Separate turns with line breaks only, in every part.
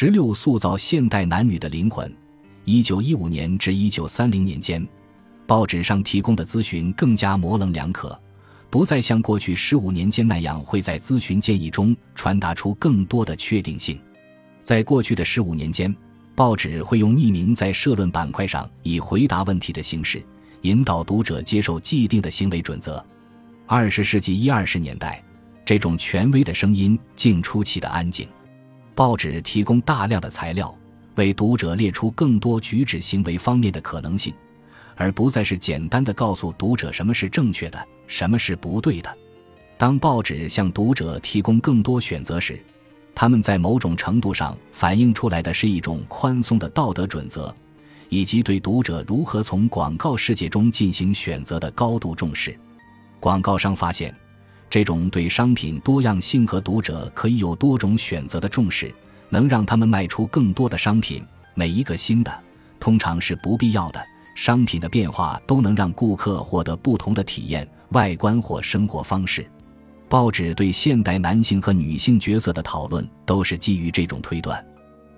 十六塑造现代男女的灵魂。一九一五年至一九三零年间，报纸上提供的咨询更加模棱两可，不再像过去十五年间那样会在咨询建议中传达出更多的确定性。在过去的十五年间，报纸会用匿名在社论板块上以回答问题的形式，引导读者接受既定的行为准则。二十世纪一二十年代，这种权威的声音竟出奇的安静。报纸提供大量的材料，为读者列出更多举止行为方面的可能性，而不再是简单的告诉读者什么是正确的，什么是不对的。当报纸向读者提供更多选择时，他们在某种程度上反映出来的是一种宽松的道德准则，以及对读者如何从广告世界中进行选择的高度重视。广告商发现。这种对商品多样性和读者可以有多种选择的重视，能让他们卖出更多的商品。每一个新的，通常是不必要的商品的变化，都能让顾客获得不同的体验、外观或生活方式。报纸对现代男性和女性角色的讨论都是基于这种推断。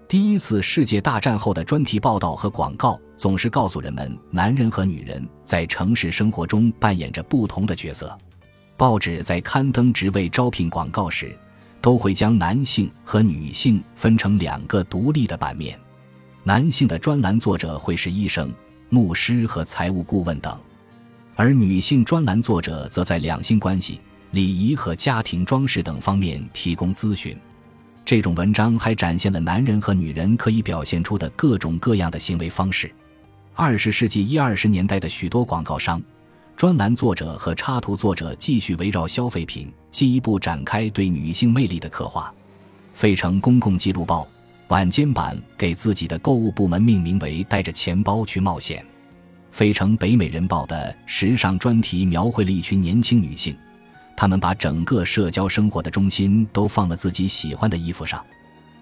第一次世界大战后的专题报道和广告总是告诉人们，男人和女人在城市生活中扮演着不同的角色。报纸在刊登职位招聘广告时，都会将男性和女性分成两个独立的版面。男性的专栏作者会是医生、牧师和财务顾问等，而女性专栏作者则在两性关系、礼仪和家庭装饰等方面提供咨询。这种文章还展现了男人和女人可以表现出的各种各样的行为方式。二十世纪一二十年代的许多广告商。专栏作者和插图作者继续围绕消费品进一步展开对女性魅力的刻画。费城公共记录报晚间版给自己的购物部门命名为“带着钱包去冒险”。费城北美人报的时尚专题描绘了一群年轻女性，她们把整个社交生活的中心都放了自己喜欢的衣服上。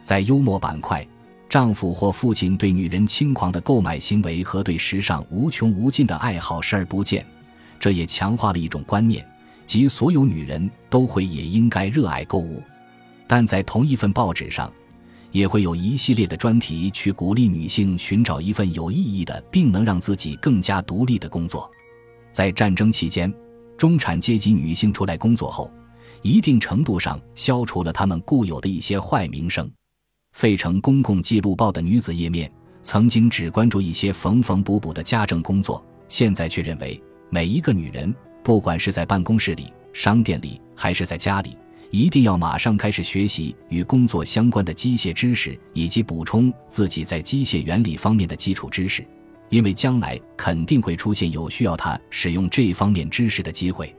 在幽默板块，丈夫或父亲对女人轻狂的购买行为和对时尚无穷无尽的爱好视而不见。这也强化了一种观念，即所有女人都会也应该热爱购物。但在同一份报纸上，也会有一系列的专题去鼓励女性寻找一份有意义的，并能让自己更加独立的工作。在战争期间，中产阶级女性出来工作后，一定程度上消除了她们固有的一些坏名声。费城公共记录报的女子页面曾经只关注一些缝缝补补的家政工作，现在却认为。每一个女人，不管是在办公室里、商店里，还是在家里，一定要马上开始学习与工作相关的机械知识，以及补充自己在机械原理方面的基础知识，因为将来肯定会出现有需要她使用这方面知识的机会。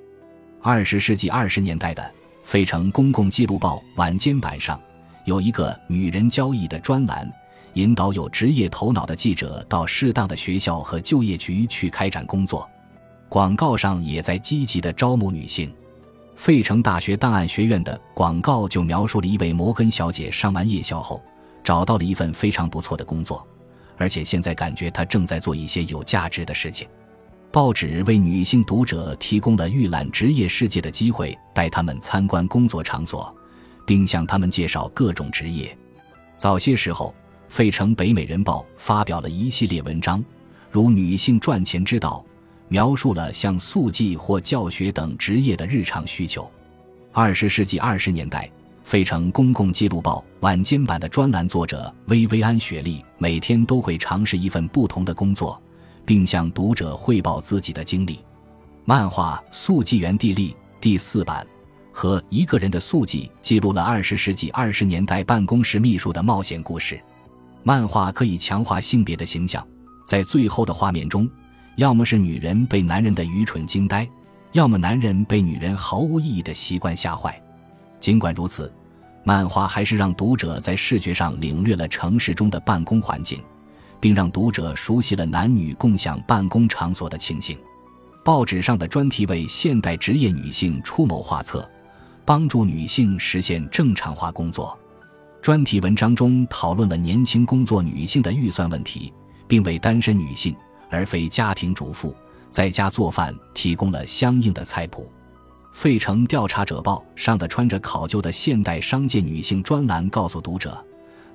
二十世纪二十年代的《费城公共记录报》晚间版上有一个“女人交易”的专栏，引导有职业头脑的记者到适当的学校和就业局去开展工作。广告上也在积极的招募女性。费城大学档案学院的广告就描述了一位摩根小姐上完夜校后，找到了一份非常不错的工作，而且现在感觉她正在做一些有价值的事情。报纸为女性读者提供了预览职业世界的机会，带他们参观工作场所，并向他们介绍各种职业。早些时候，费城北美人报发表了一系列文章，如《女性赚钱之道》。描述了像速记或教学等职业的日常需求。二十世纪二十年代，费城公共记录报晚间版的专栏作者薇薇安·雪莉每天都会尝试一份不同的工作，并向读者汇报自己的经历。漫画《速记员地利》第四版和一个人的速记记录了二十世纪二十年代办公室秘书的冒险故事。漫画可以强化性别的形象，在最后的画面中。要么是女人被男人的愚蠢惊呆，要么男人被女人毫无意义的习惯吓坏。尽管如此，漫画还是让读者在视觉上领略了城市中的办公环境，并让读者熟悉了男女共享办公场所的情形。报纸上的专题为现代职业女性出谋划策，帮助女性实现正常化工作。专题文章中讨论了年轻工作女性的预算问题，并为单身女性。而非家庭主妇在家做饭提供了相应的菜谱。费城调查者报上的穿着考究的现代商界女性专栏告诉读者，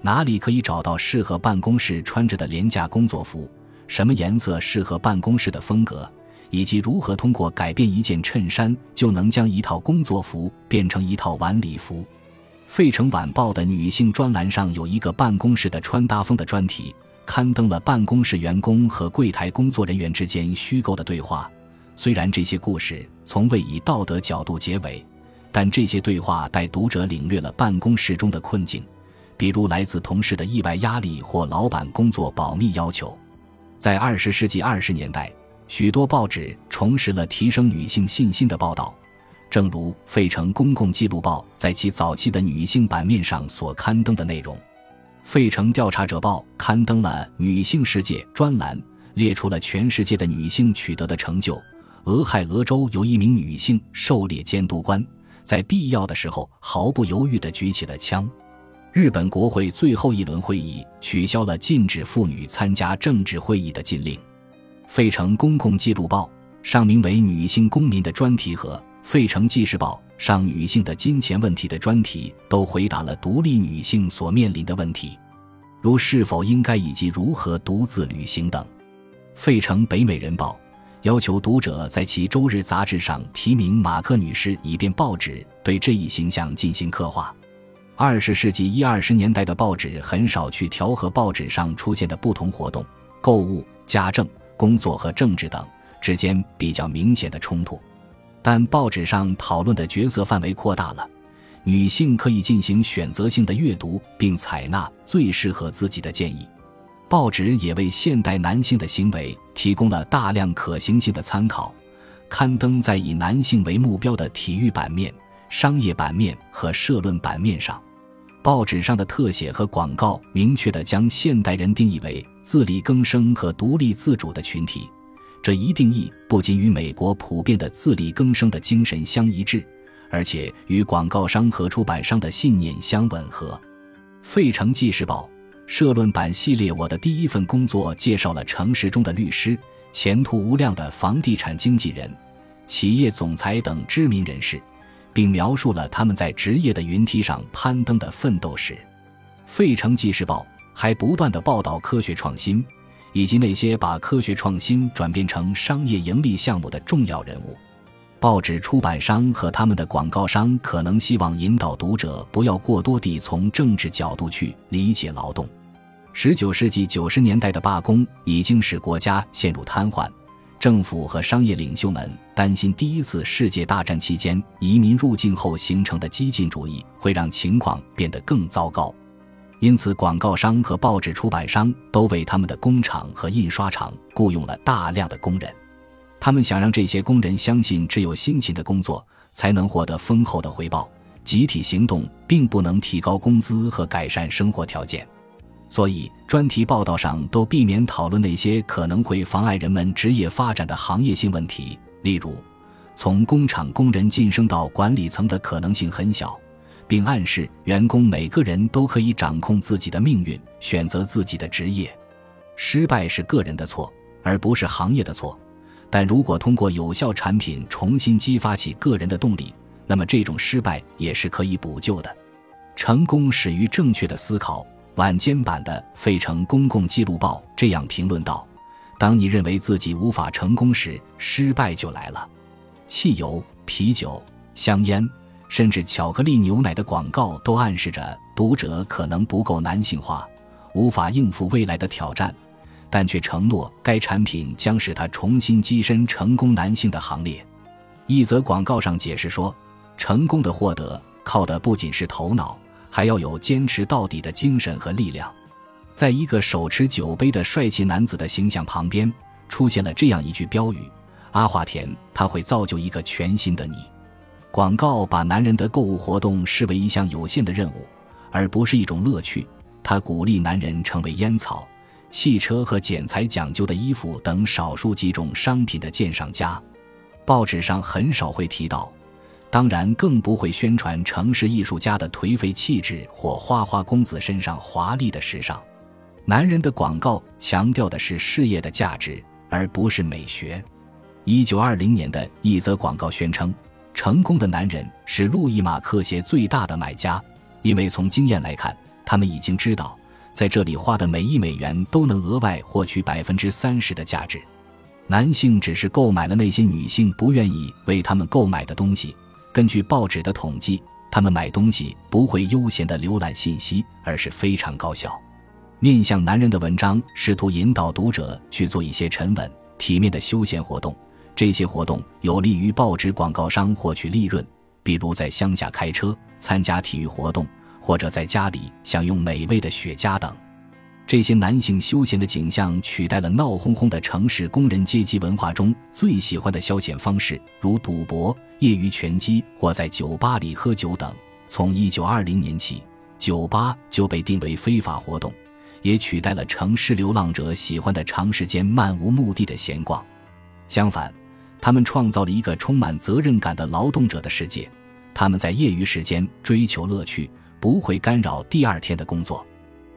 哪里可以找到适合办公室穿着的廉价工作服？什么颜色适合办公室的风格？以及如何通过改变一件衬衫就能将一套工作服变成一套晚礼服？费城晚报的女性专栏上有一个办公室的穿搭风的专题，刊登了办公室员工和柜台工作人员之间虚构的对话。虽然这些故事从未以道德角度结尾，但这些对话带读者领略了办公室中的困境，比如来自同事的意外压力或老板工作保密要求。在二十世纪二十年代，许多报纸重拾了提升女性信心的报道，正如《费城公共记录报》在其早期的女性版面上所刊登的内容。《费城调查者报》刊登了“女性世界”专栏，列出了全世界的女性取得的成就。俄亥俄州有一名女性狩猎监督官，在必要的时候毫不犹豫地举起了枪。日本国会最后一轮会议取消了禁止妇女参加政治会议的禁令。《费城公共记录报》上名为“女性公民”的专题和《费城纪事报》上女性的金钱问题的专题都回答了独立女性所面临的问题，如是否应该以及如何独自旅行等。《费城北美人报》。要求读者在其周日杂志上提名马克女士，以便报纸对这一形象进行刻画。二十世纪一二十年代的报纸很少去调和报纸上出现的不同活动、购物、家政、工作和政治等之间比较明显的冲突，但报纸上讨论的角色范围扩大了，女性可以进行选择性的阅读，并采纳最适合自己的建议。报纸也为现代男性的行为提供了大量可行性的参考，刊登在以男性为目标的体育版面、商业版面和社论版面上。报纸上的特写和广告明确地将现代人定义为自力更生和独立自主的群体，这一定义不仅与美国普遍的自力更生的精神相一致，而且与广告商和出版商的信念相吻合。《费城纪事报》。社论版系列，我的第一份工作介绍了城市中的律师、前途无量的房地产经纪人、企业总裁等知名人士，并描述了他们在职业的云梯上攀登的奋斗史。费城纪事报还不断地报道科学创新，以及那些把科学创新转变成商业盈利项目的重要人物。报纸出版商和他们的广告商可能希望引导读者不要过多地从政治角度去理解劳动。十九世纪九十年代的罢工已经使国家陷入瘫痪，政府和商业领袖们担心第一次世界大战期间移民入境后形成的激进主义会让情况变得更糟糕，因此广告商和报纸出版商都为他们的工厂和印刷厂雇佣了大量的工人。他们想让这些工人相信，只有辛勤的工作才能获得丰厚的回报。集体行动并不能提高工资和改善生活条件，所以专题报道上都避免讨论那些可能会妨碍人们职业发展的行业性问题，例如，从工厂工人晋升到管理层的可能性很小，并暗示员工每个人都可以掌控自己的命运，选择自己的职业。失败是个人的错，而不是行业的错。但如果通过有效产品重新激发起个人的动力，那么这种失败也是可以补救的。成功始于正确的思考。晚间版的《费城公共记录报》这样评论道：“当你认为自己无法成功时，失败就来了。汽油、啤酒、香烟，甚至巧克力牛奶的广告都暗示着读者可能不够男性化，无法应付未来的挑战。”但却承诺该产品将使他重新跻身成功男性的行列。一则广告上解释说，成功的获得靠的不仅是头脑，还要有坚持到底的精神和力量。在一个手持酒杯的帅气男子的形象旁边，出现了这样一句标语：“阿华田，他会造就一个全新的你。”广告把男人的购物活动视为一项有限的任务，而不是一种乐趣。他鼓励男人成为烟草。汽车和剪裁讲究的衣服等少数几种商品的鉴赏家，报纸上很少会提到，当然更不会宣传城市艺术家的颓废气质或花花公子身上华丽的时尚。男人的广告强调的是事业的价值，而不是美学。一九二零年的一则广告宣称，成功的男人是路易马克鞋最大的买家，因为从经验来看。他们已经知道，在这里花的每一美元都能额外获取百分之三十的价值。男性只是购买了那些女性不愿意为他们购买的东西。根据报纸的统计，他们买东西不会悠闲地浏览信息，而是非常高效。面向男人的文章试图引导读者去做一些沉稳、体面的休闲活动，这些活动有利于报纸广告商获取利润，比如在乡下开车、参加体育活动，或者在家里享用美味的雪茄等。这些男性休闲的景象取代了闹哄哄的城市工人阶级文化中最喜欢的消遣方式，如赌博、业余拳击或在酒吧里喝酒等。从1920年起，酒吧就被定为非法活动。也取代了城市流浪者喜欢的长时间漫无目的的闲逛。相反，他们创造了一个充满责任感的劳动者的世界。他们在业余时间追求乐趣，不会干扰第二天的工作。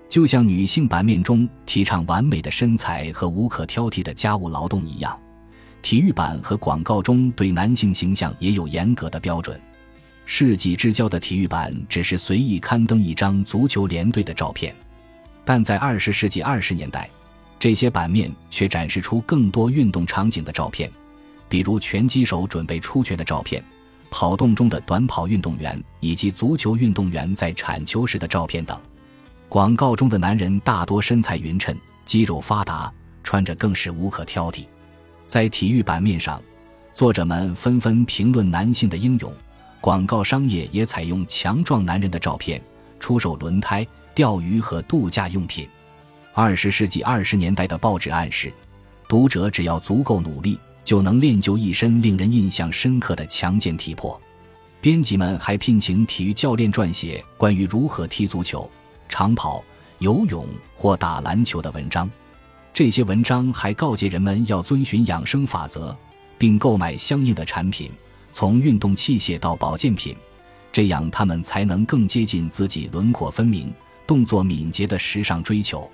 就像女性版面中提倡完美的身材和无可挑剔的家务劳动一样，体育版和广告中对男性形象也有严格的标准。世纪之交的体育版只是随意刊登一张足球联队的照片。但在二十世纪二十年代，这些版面却展示出更多运动场景的照片，比如拳击手准备出拳的照片、跑动中的短跑运动员以及足球运动员在铲球时的照片等。广告中的男人大多身材匀称、肌肉发达，穿着更是无可挑剔。在体育版面上，作者们纷纷评论男性的英勇，广告商业也采用强壮男人的照片出售轮胎。钓鱼和度假用品。二十世纪二十年代的报纸暗示，读者只要足够努力，就能练就一身令人印象深刻的强健体魄。编辑们还聘请体育教练撰写关于如何踢足球、长跑、游泳或打篮球的文章。这些文章还告诫人们要遵循养生法则，并购买相应的产品，从运动器械到保健品，这样他们才能更接近自己轮廓分明。动作敏捷的时尚追求，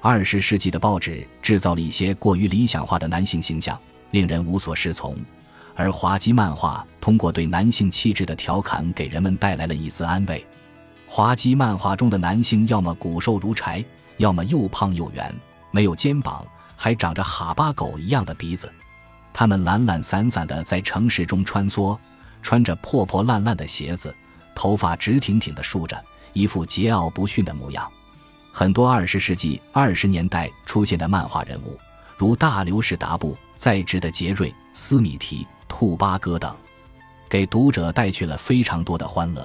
二十世纪的报纸制造了一些过于理想化的男性形象，令人无所适从；而滑稽漫画通过对男性气质的调侃，给人们带来了一丝安慰。滑稽漫画中的男性要么骨瘦如柴，要么又胖又圆，没有肩膀，还长着哈巴狗一样的鼻子。他们懒懒散散地在城市中穿梭，穿着破破烂烂的鞋子，头发直挺挺地竖着。一副桀骜不驯的模样，很多二十世纪二十年代出现的漫画人物，如大流士达布、在职的杰瑞·斯米提、兔八哥等，给读者带去了非常多的欢乐。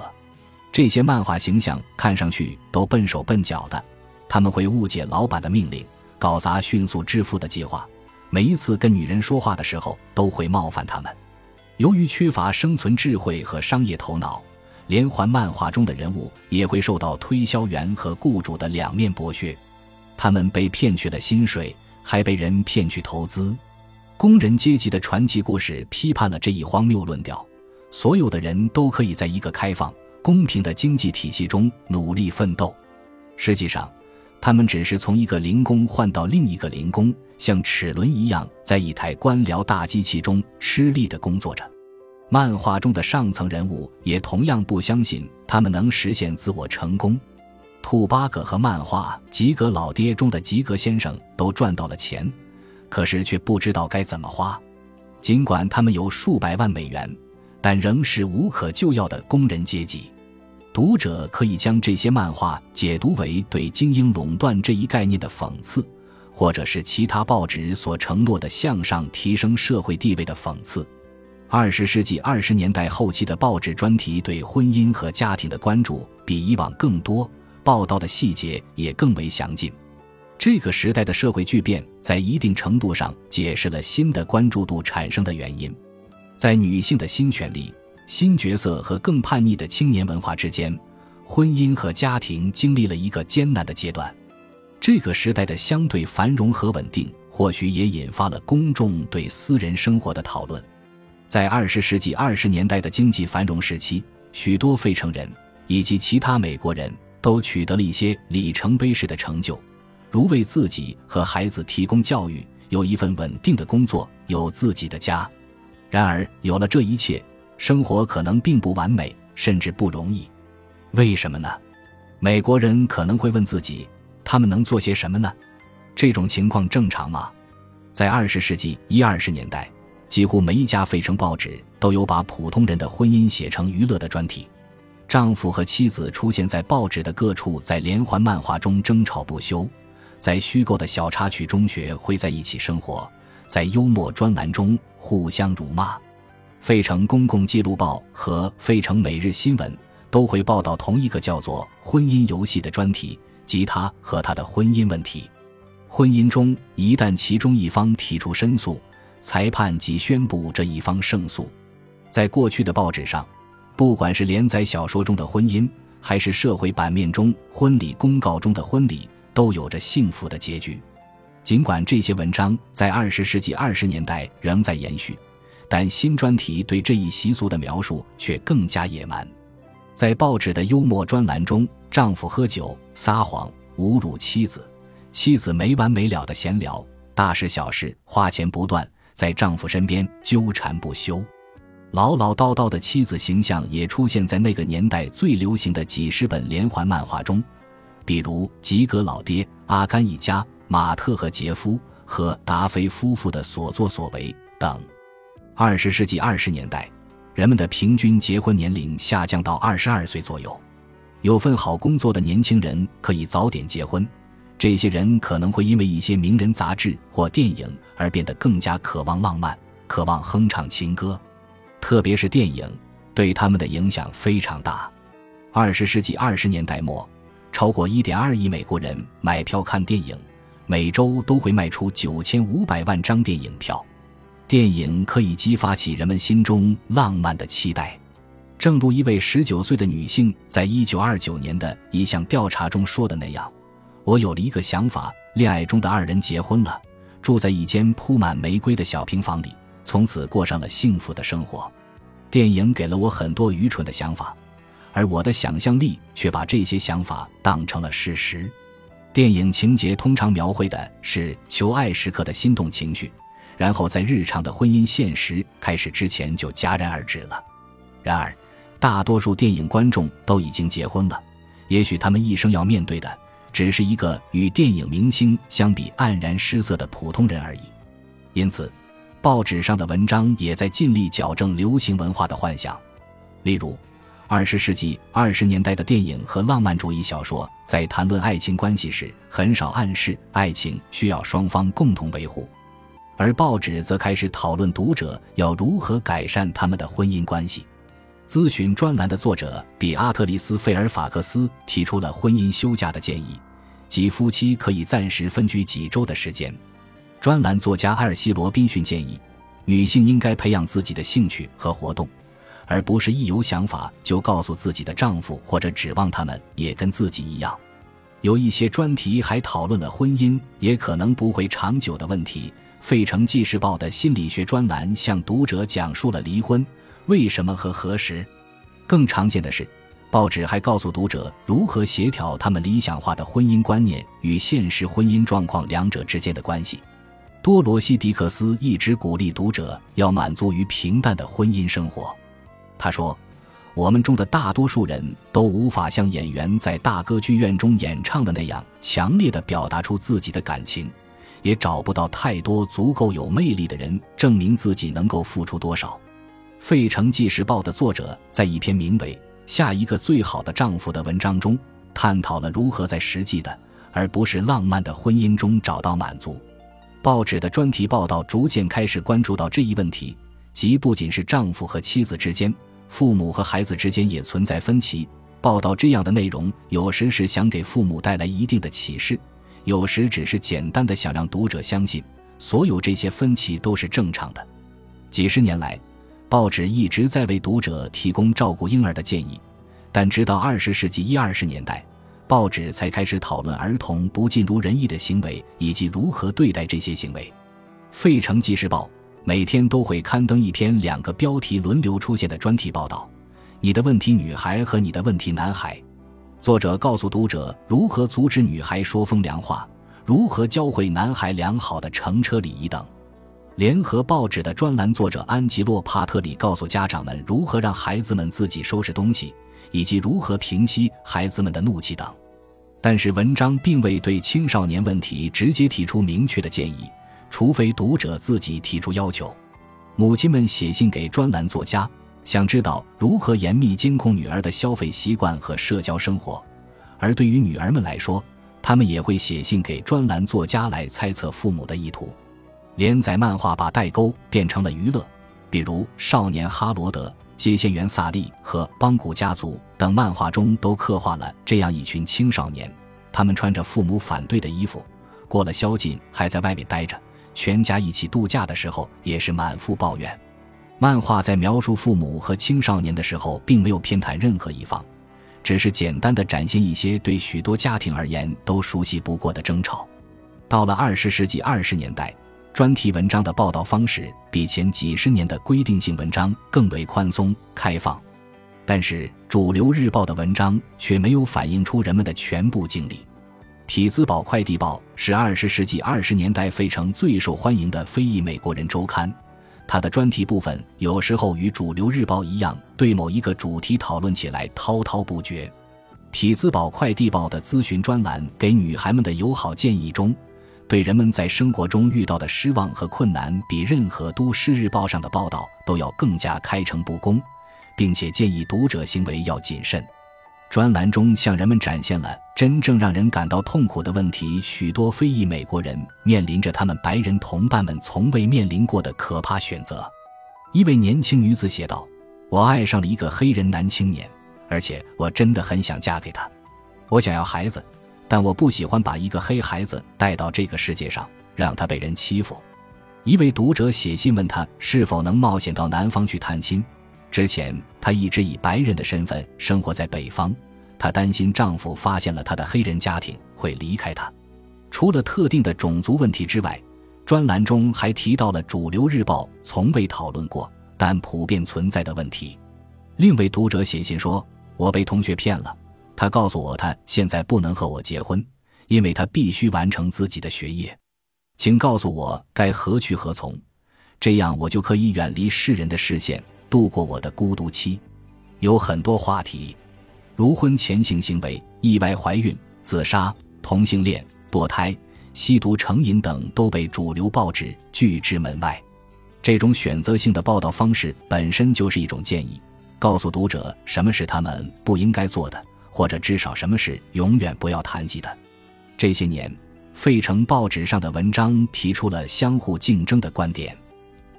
这些漫画形象看上去都笨手笨脚的，他们会误解老板的命令，搞砸迅速致富的计划。每一次跟女人说话的时候，都会冒犯他们。由于缺乏生存智慧和商业头脑。连环漫画中的人物也会受到推销员和雇主的两面剥削，他们被骗去了薪水，还被人骗去投资。工人阶级的传奇故事批判了这一荒谬论调：所有的人都可以在一个开放、公平的经济体系中努力奋斗。实际上，他们只是从一个零工换到另一个零工，像齿轮一样在一台官僚大机器中吃力地工作着。漫画中的上层人物也同样不相信他们能实现自我成功。兔八哥和漫画《吉格老爹》中的吉格先生都赚到了钱，可是却不知道该怎么花。尽管他们有数百万美元，但仍是无可救药的工人阶级。读者可以将这些漫画解读为对精英垄断这一概念的讽刺，或者是其他报纸所承诺的向上提升社会地位的讽刺。二十世纪二十年代后期的报纸专题对婚姻和家庭的关注比以往更多，报道的细节也更为详尽。这个时代的社会巨变在一定程度上解释了新的关注度产生的原因。在女性的新权利、新角色和更叛逆的青年文化之间，婚姻和家庭经历了一个艰难的阶段。这个时代的相对繁荣和稳定，或许也引发了公众对私人生活的讨论。在二十世纪二十年代的经济繁荣时期，许多费城人以及其他美国人都取得了一些里程碑式的成就，如为自己和孩子提供教育，有一份稳定的工作，有自己的家。然而，有了这一切，生活可能并不完美，甚至不容易。为什么呢？美国人可能会问自己：他们能做些什么呢？这种情况正常吗？在二十世纪一二十年代，几乎每一家费城报纸都有把普通人的婚姻写成娱乐的专题。丈夫和妻子出现在报纸的各处，在连环漫画中争吵不休，在虚构的小插曲中学会在一起生活，在幽默专栏中互相辱骂。费城公共记录报和费城每日新闻都会报道同一个叫做“婚姻游戏”的专题，即他和他的婚姻问题。婚姻中一旦其中一方提出申诉，裁判即宣布这一方胜诉。在过去的报纸上。不管是连载小说中的婚姻，还是社会版面中婚礼公告中的婚礼，都有着幸福的结局。尽管这些文章在二十世纪二十年代仍在延续，但新专题对这一习俗的描述却更加野蛮。在报纸的幽默专栏中，丈夫喝酒、撒谎、侮辱妻子，妻子没完没了的闲聊，大事小事花钱不断，在丈夫身边纠缠不休。唠唠叨叨的妻子形象也出现在那个年代最流行的几十本连环漫画中，比如吉格老爹、阿甘一家、马特和杰夫和达菲夫妇的所作所为等。二十世纪二十年代，人们的平均结婚年龄下降到二十二岁左右，有份好工作的年轻人可以早点结婚。这些人可能会因为一些名人杂志或电影而变得更加渴望浪漫，渴望哼唱情歌。特别是电影对他们的影响非常大。二十世纪二十年代末，超过一点二亿美国人买票看电影，每周都会卖出九千五百万张电影票。电影可以激发起人们心中浪漫的期待。正如一位十九岁的女性在一九二九年的一项调查中说的那样：“我有了一个想法，恋爱中的二人结婚了，住在一间铺满玫瑰的小平房里。”从此过上了幸福的生活。电影给了我很多愚蠢的想法，而我的想象力却把这些想法当成了事实。电影情节通常描绘的是求爱时刻的心动情绪，然后在日常的婚姻现实开始之前就戛然而止了。然而，大多数电影观众都已经结婚了，也许他们一生要面对的只是一个与电影明星相比黯然失色的普通人而已。因此。报纸上的文章也在尽力矫正流行文化的幻想，例如，二十世纪二十年代的电影和浪漫主义小说在谈论爱情关系时，很少暗示爱情需要双方共同维护，而报纸则开始讨论读者要如何改善他们的婚姻关系。咨询专栏的作者比阿特里斯·费尔法克斯提出了婚姻休假的建议，即夫妻可以暂时分居几周的时间。专栏作家艾尔西·罗宾逊建议，女性应该培养自己的兴趣和活动，而不是一有想法就告诉自己的丈夫或者指望他们也跟自己一样。有一些专题还讨论了婚姻也可能不会长久的问题。费城纪事报的心理学专栏向读者讲述了离婚为什么和何时。更常见的是，报纸还告诉读者如何协调他们理想化的婚姻观念与现实婚姻状况两者之间的关系。多罗西·迪克斯一直鼓励读者要满足于平淡的婚姻生活。他说：“我们中的大多数人都无法像演员在大歌剧院中演唱的那样强烈的表达出自己的感情，也找不到太多足够有魅力的人证明自己能够付出多少。”《费城纪事报》的作者在一篇名为《下一个最好的丈夫》的文章中，探讨了如何在实际的而不是浪漫的婚姻中找到满足。报纸的专题报道逐渐开始关注到这一问题，即不仅是丈夫和妻子之间，父母和孩子之间也存在分歧。报道这样的内容，有时是想给父母带来一定的启示，有时只是简单的想让读者相信，所有这些分歧都是正常的。几十年来，报纸一直在为读者提供照顾婴儿的建议，但直到二十世纪一二十年代。报纸才开始讨论儿童不尽如人意的行为以及如何对待这些行为。费城纪事报每天都会刊登一篇两个标题轮流出现的专题报道：“你的问题女孩和你的问题男孩。”作者告诉读者如何阻止女孩说风凉话，如何教会男孩良好的乘车礼仪等。联合报纸的专栏作者安吉洛·帕特里告诉家长们如何让孩子们自己收拾东西。以及如何平息孩子们的怒气等。但是文章并未对青少年问题直接提出明确的建议，除非读者自己提出要求。母亲们写信给专栏作家，想知道如何严密监控女儿的消费习惯和社交生活；而对于女儿们来说，他们也会写信给专栏作家来猜测父母的意图。连载漫画把代沟变成了娱乐，比如《少年哈罗德》《接线员萨利》和《邦古家族》等漫画中都刻画了这样一群青少年：他们穿着父母反对的衣服，过了宵禁还在外面待着。全家一起度假的时候，也是满腹抱怨。漫画在描述父母和青少年的时候，并没有偏袒任何一方，只是简单的展现一些对许多家庭而言都熟悉不过的争吵。到了二十世纪二十年代，专题文章的报道方式比前几十年的规定性文章更为宽松开放，但是主流日报的文章却没有反映出人们的全部经历。匹兹堡快递报是二十世纪二十年代费城最受欢迎的非裔美国人周刊，它的专题部分有时候与主流日报一样，对某一个主题讨论起来滔滔不绝。匹兹堡快递报的咨询专栏给女孩们的友好建议中，对人们在生活中遇到的失望和困难，比任何都市日报上的报道都要更加开诚布公，并且建议读者行为要谨慎。专栏中向人们展现了真正让人感到痛苦的问题。许多非裔美国人面临着他们白人同伴们从未面临过的可怕选择。一位年轻女子写道：“我爱上了一个黑人男青年，而且我真的很想嫁给他。我想要孩子，但我不喜欢把一个黑孩子带到这个世界上，让他被人欺负。”一位读者写信问他是否能冒险到南方去探亲。之前，她一直以白人的身份生活在北方。她担心丈夫发现了她的黑人家庭会离开她。除了特定的种族问题之外，专栏中还提到了主流日报从未讨论过但普遍存在的问题。另一位读者写信说：“我被同学骗了，他告诉我他现在不能和我结婚，因为他必须完成自己的学业。请告诉我该何去何从，这样我就可以远离世人的视线。”度过我的孤独期，有很多话题，如婚前性行为、意外怀孕、自杀、同性恋、堕胎、吸毒成瘾等都被主流报纸拒之门外。这种选择性的报道方式本身就是一种建议，告诉读者什么是他们不应该做的，或者至少什么是永远不要谈及的。这些年，费城报纸上的文章提出了相互竞争的观点。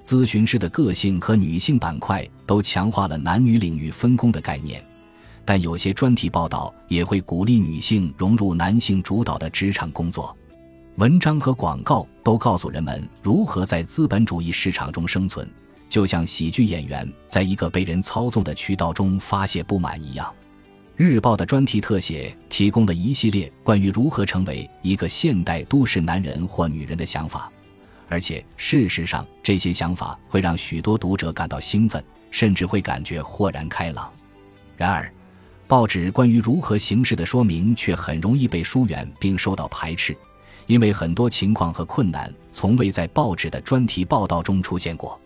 咨询师的个性和女性板块都强化了男女领域分工的概念，但有些专题报道也会鼓励女性融入男性主导的职场工作。文章和广告都告诉人们如何在资本主义市场中生存，就像喜剧演员在一个被人操纵的渠道中发泄不满一样。日报的专题特写提供了一系列关于如何成为一个现代都市男人或女人的想法。而且，事实上，这些想法会让许多读者感到兴奋，甚至会感觉豁然开朗。然而，报纸关于如何行事的说明却很容易被疏远并受到排斥，因为很多情况和困难从未在报纸的专题报道中出现过。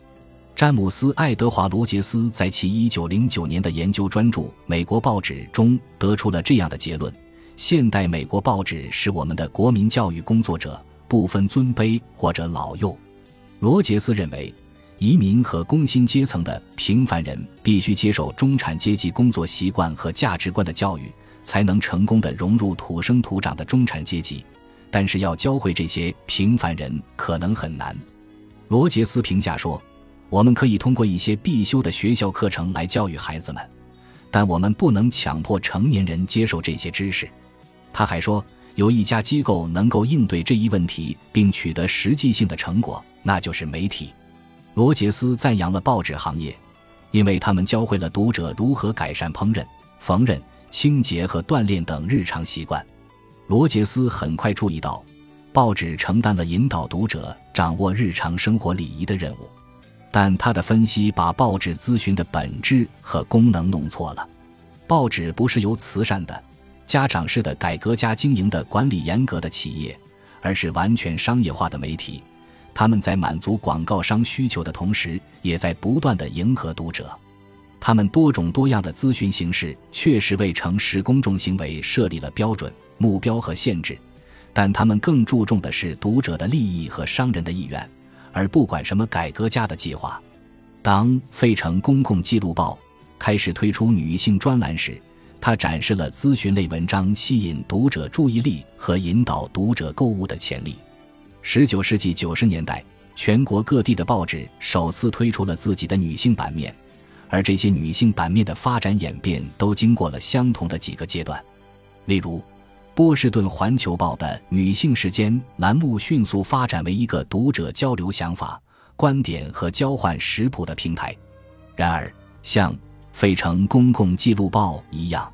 詹姆斯·爱德华·罗杰斯在其1909年的研究专著《美国报纸》中得出了这样的结论：现代美国报纸是我们的国民教育工作者。不分尊卑或者老幼，罗杰斯认为，移民和工薪阶层的平凡人必须接受中产阶级工作习惯和价值观的教育，才能成功的融入土生土长的中产阶级。但是，要教会这些平凡人可能很难。罗杰斯评价说：“我们可以通过一些必修的学校课程来教育孩子们，但我们不能强迫成年人接受这些知识。”他还说。有一家机构能够应对这一问题并取得实际性的成果，那就是媒体。罗杰斯赞扬了报纸行业，因为他们教会了读者如何改善烹饪、缝纫、清洁和锻炼等日常习惯。罗杰斯很快注意到，报纸承担了引导读者掌握日常生活礼仪的任务，但他的分析把报纸咨询的本质和功能弄错了。报纸不是由慈善的。家长式的改革家经营的管理严格的企业，而是完全商业化的媒体。他们在满足广告商需求的同时，也在不断的迎合读者。他们多种多样的咨询形式确实为诚实公众行为设立了标准，目标和限制，但他们更注重的是读者的利益和商人的意愿，而不管什么改革家的计划。当《费城公共记录报》开始推出女性专栏时，它展示了咨询类文章吸引读者注意力和引导读者购物的潜力。十九世纪九十年代，全国各地的报纸首次推出了自己的女性版面，而这些女性版面的发展演变都经过了相同的几个阶段。例如，波士顿环球报的女性时间栏目迅速发展为一个读者交流想法、观点和交换食谱的平台。然而，像费城公共记录报一样，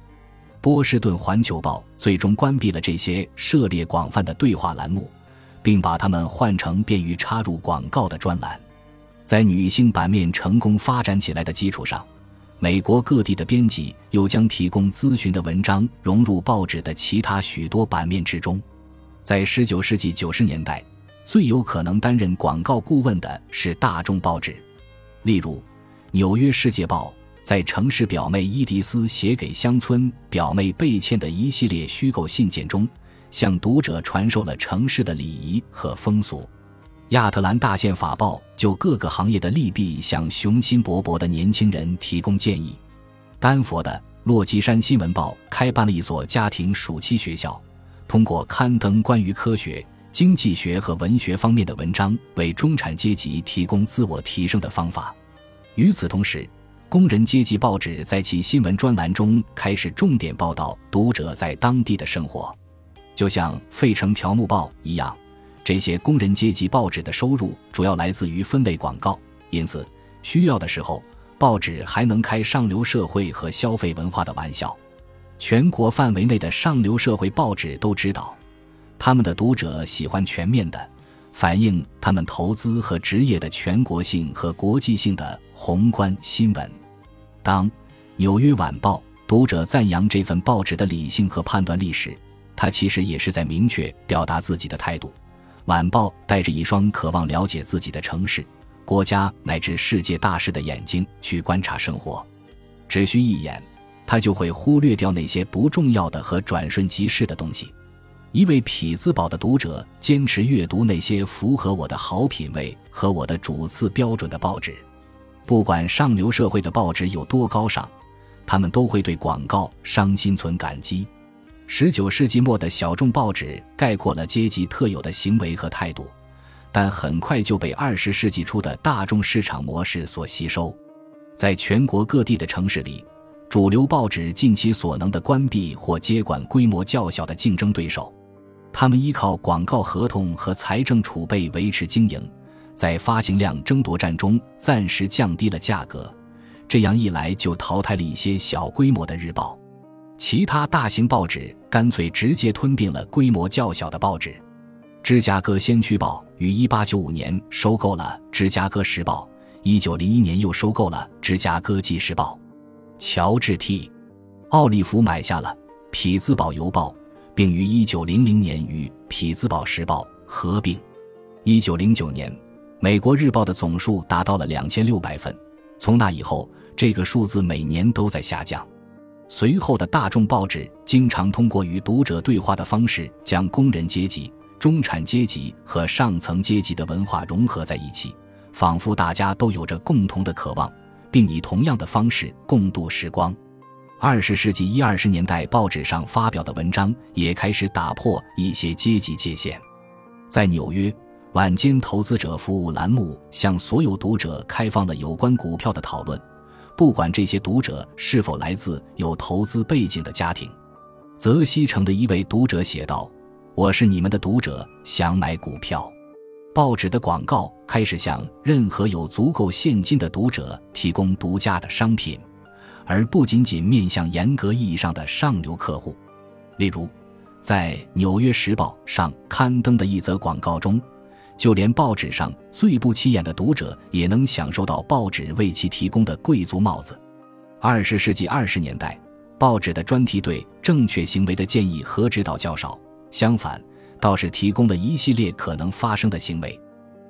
波士顿环球报最终关闭了这些涉猎广泛的对话栏目，并把它们换成便于插入广告的专栏。在女性版面成功发展起来的基础上，美国各地的编辑又将提供咨询的文章融入报纸的其他许多版面之中。在19世纪90年代，最有可能担任广告顾问的是大众报纸，例如《纽约世界报》。在城市表妹伊迪丝写给乡村表妹贝茜的一系列虚构信件中，向读者传授了城市的礼仪和风俗。亚特兰大宪法报就各个行业的利弊向雄心勃勃的年轻人提供建议。丹佛的洛基山新闻报开办了一所家庭暑期学校，通过刊登关于科学、经济学和文学方面的文章，为中产阶级提供自我提升的方法。与此同时，工人阶级报纸在其新闻专栏中开始重点报道读者在当地的生活，就像《费城条目报》一样。这些工人阶级报纸的收入主要来自于分类广告，因此需要的时候，报纸还能开上流社会和消费文化的玩笑。全国范围内的上流社会报纸都知道，他们的读者喜欢全面的。反映他们投资和职业的全国性和国际性的宏观新闻。当《纽约晚报》读者赞扬这份报纸的理性和判断力时，他其实也是在明确表达自己的态度。晚报带着一双渴望了解自己的城市、国家乃至世界大事的眼睛去观察生活，只需一眼，他就会忽略掉那些不重要的和转瞬即逝的东西。一位匹兹堡的读者坚持阅读那些符合我的好品味和我的主次标准的报纸，不管上流社会的报纸有多高尚，他们都会对广告伤心存感激。十九世纪末的小众报纸概括了阶级特有的行为和态度，但很快就被二十世纪初的大众市场模式所吸收。在全国各地的城市里，主流报纸尽其所能地关闭或接管规模较小的竞争对手。他们依靠广告合同和财政储备维持经营，在发行量争夺战中暂时降低了价格，这样一来就淘汰了一些小规模的日报。其他大型报纸干脆直接吞并了规模较小的报纸。芝加哥先驱报于1895年收购了芝加哥时报，1901年又收购了芝加哥纪事报。乔治 ·T· 奥利弗买下了匹兹堡邮报。并于1900年与《匹兹堡时报》合并。1909年，《美国日报》的总数达到了2600份。从那以后，这个数字每年都在下降。随后的大众报纸经常通过与读者对话的方式，将工人阶级、中产阶级和上层阶级的文化融合在一起，仿佛大家都有着共同的渴望，并以同样的方式共度时光。二十世纪一二十年代，报纸上发表的文章也开始打破一些阶级界限。在纽约，晚间投资者服务栏目向所有读者开放了有关股票的讨论，不管这些读者是否来自有投资背景的家庭。泽西城的一位读者写道：“我是你们的读者，想买股票。”报纸的广告开始向任何有足够现金的读者提供独家的商品。而不仅仅面向严格意义上的上流客户，例如，在《纽约时报》上刊登的一则广告中，就连报纸上最不起眼的读者也能享受到报纸为其提供的贵族帽子。二十世纪二十年代，报纸的专题对正确行为的建议和指导较少，相反，倒是提供了一系列可能发生的行为。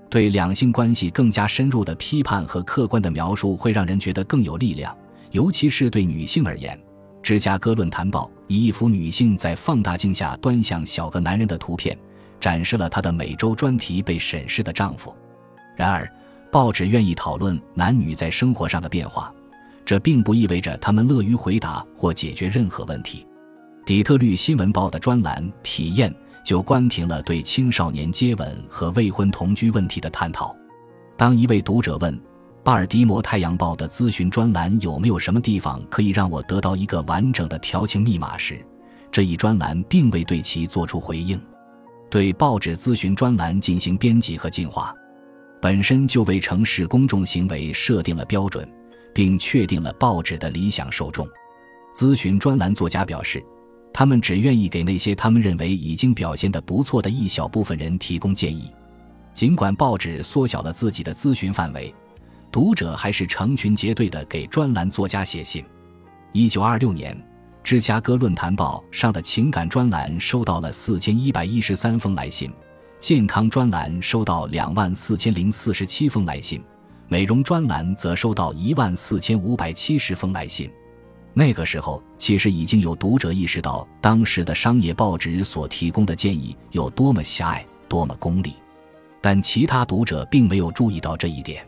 对两性关系更加深入的批判和客观的描述，会让人觉得更有力量。尤其是对女性而言，芝加哥论坛报以一幅女性在放大镜下端详小个男人的图片，展示了她的每周专题被审视的丈夫。然而，报纸愿意讨论男女在生活上的变化，这并不意味着他们乐于回答或解决任何问题。底特律新闻报的专栏体验就关停了对青少年接吻和未婚同居问题的探讨。当一位读者问巴尔的摩太阳报的咨询专栏有没有什么地方可以让我得到一个完整的调情密码时，这一专栏并未对其做出回应。对报纸咨询专栏进行编辑和进化，本身就为城市公众行为设定了标准，并确定了报纸的理想受众。咨询专栏作家表示。他们只愿意给那些他们认为已经表现得不错的一小部分人提供建议，尽管报纸缩小了自己的咨询范围，读者还是成群结队地给专栏作家写信。一九二六年，芝加哥论坛报上的情感专栏收到了四千一百一十三封来信，健康专栏收到两万四千零四十七封来信，美容专栏则收到一万四千五百七十封来信。那个时候，其实已经有读者意识到当时的商业报纸所提供的建议有多么狭隘、多么功利，但其他读者并没有注意到这一点，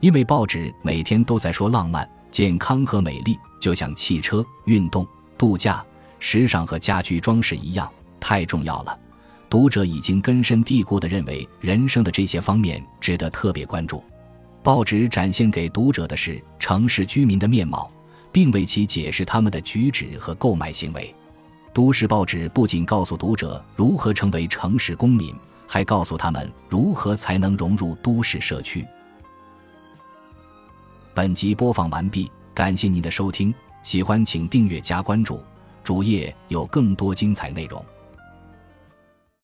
因为报纸每天都在说浪漫、健康和美丽，就像汽车、运动、度假、时尚和家居装饰一样，太重要了。读者已经根深蒂固地认为，人生的这些方面值得特别关注。报纸展现给读者的是城市居民的面貌。并为其解释他们的举止和购买行为。都市报纸不仅告诉读者如何成为城市公民，还告诉他们如何才能融入都市社区。本集播放完毕，感谢您的收听，喜欢请订阅加关注，主页有更多精彩内容。